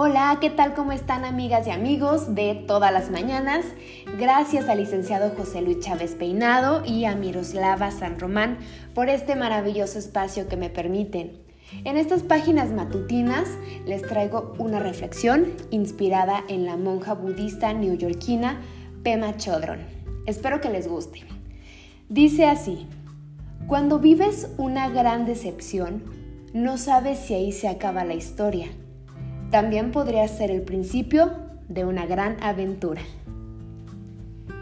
Hola, ¿qué tal? ¿Cómo están amigas y amigos de todas las mañanas? Gracias al licenciado José Luis Chávez Peinado y a Miroslava San Román por este maravilloso espacio que me permiten. En estas páginas matutinas les traigo una reflexión inspirada en la monja budista neoyorquina Pema Chodron. Espero que les guste. Dice así, cuando vives una gran decepción, no sabes si ahí se acaba la historia también podría ser el principio de una gran aventura.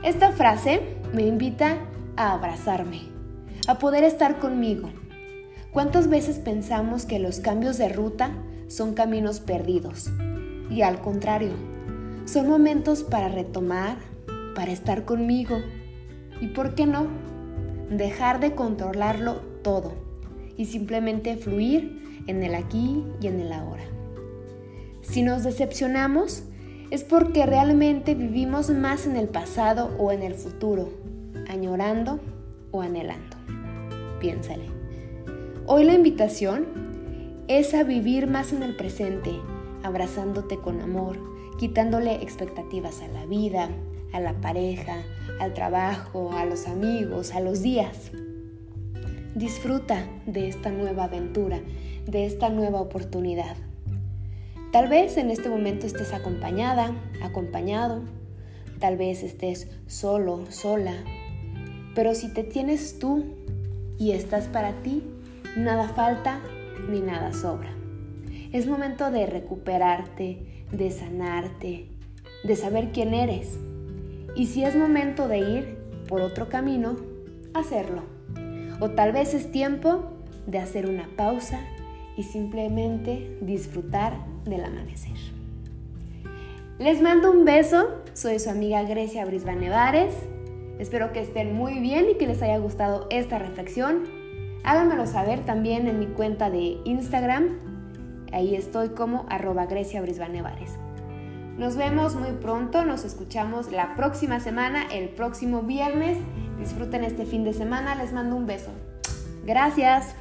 Esta frase me invita a abrazarme, a poder estar conmigo. ¿Cuántas veces pensamos que los cambios de ruta son caminos perdidos? Y al contrario, son momentos para retomar, para estar conmigo. ¿Y por qué no? Dejar de controlarlo todo y simplemente fluir en el aquí y en el ahora. Si nos decepcionamos, es porque realmente vivimos más en el pasado o en el futuro, añorando o anhelando. Piénsale. Hoy la invitación es a vivir más en el presente, abrazándote con amor, quitándole expectativas a la vida, a la pareja, al trabajo, a los amigos, a los días. Disfruta de esta nueva aventura, de esta nueva oportunidad. Tal vez en este momento estés acompañada, acompañado, tal vez estés solo, sola, pero si te tienes tú y estás para ti, nada falta ni nada sobra. Es momento de recuperarte, de sanarte, de saber quién eres. Y si es momento de ir por otro camino, hacerlo. O tal vez es tiempo de hacer una pausa y simplemente disfrutar del amanecer. Les mando un beso, soy su amiga Grecia Brisbane Vares. Espero que estén muy bien y que les haya gustado esta reflexión. Háganmelo saber también en mi cuenta de Instagram. Ahí estoy como arroba Grecia Brisbane Nos vemos muy pronto, nos escuchamos la próxima semana, el próximo viernes. Disfruten este fin de semana, les mando un beso. Gracias.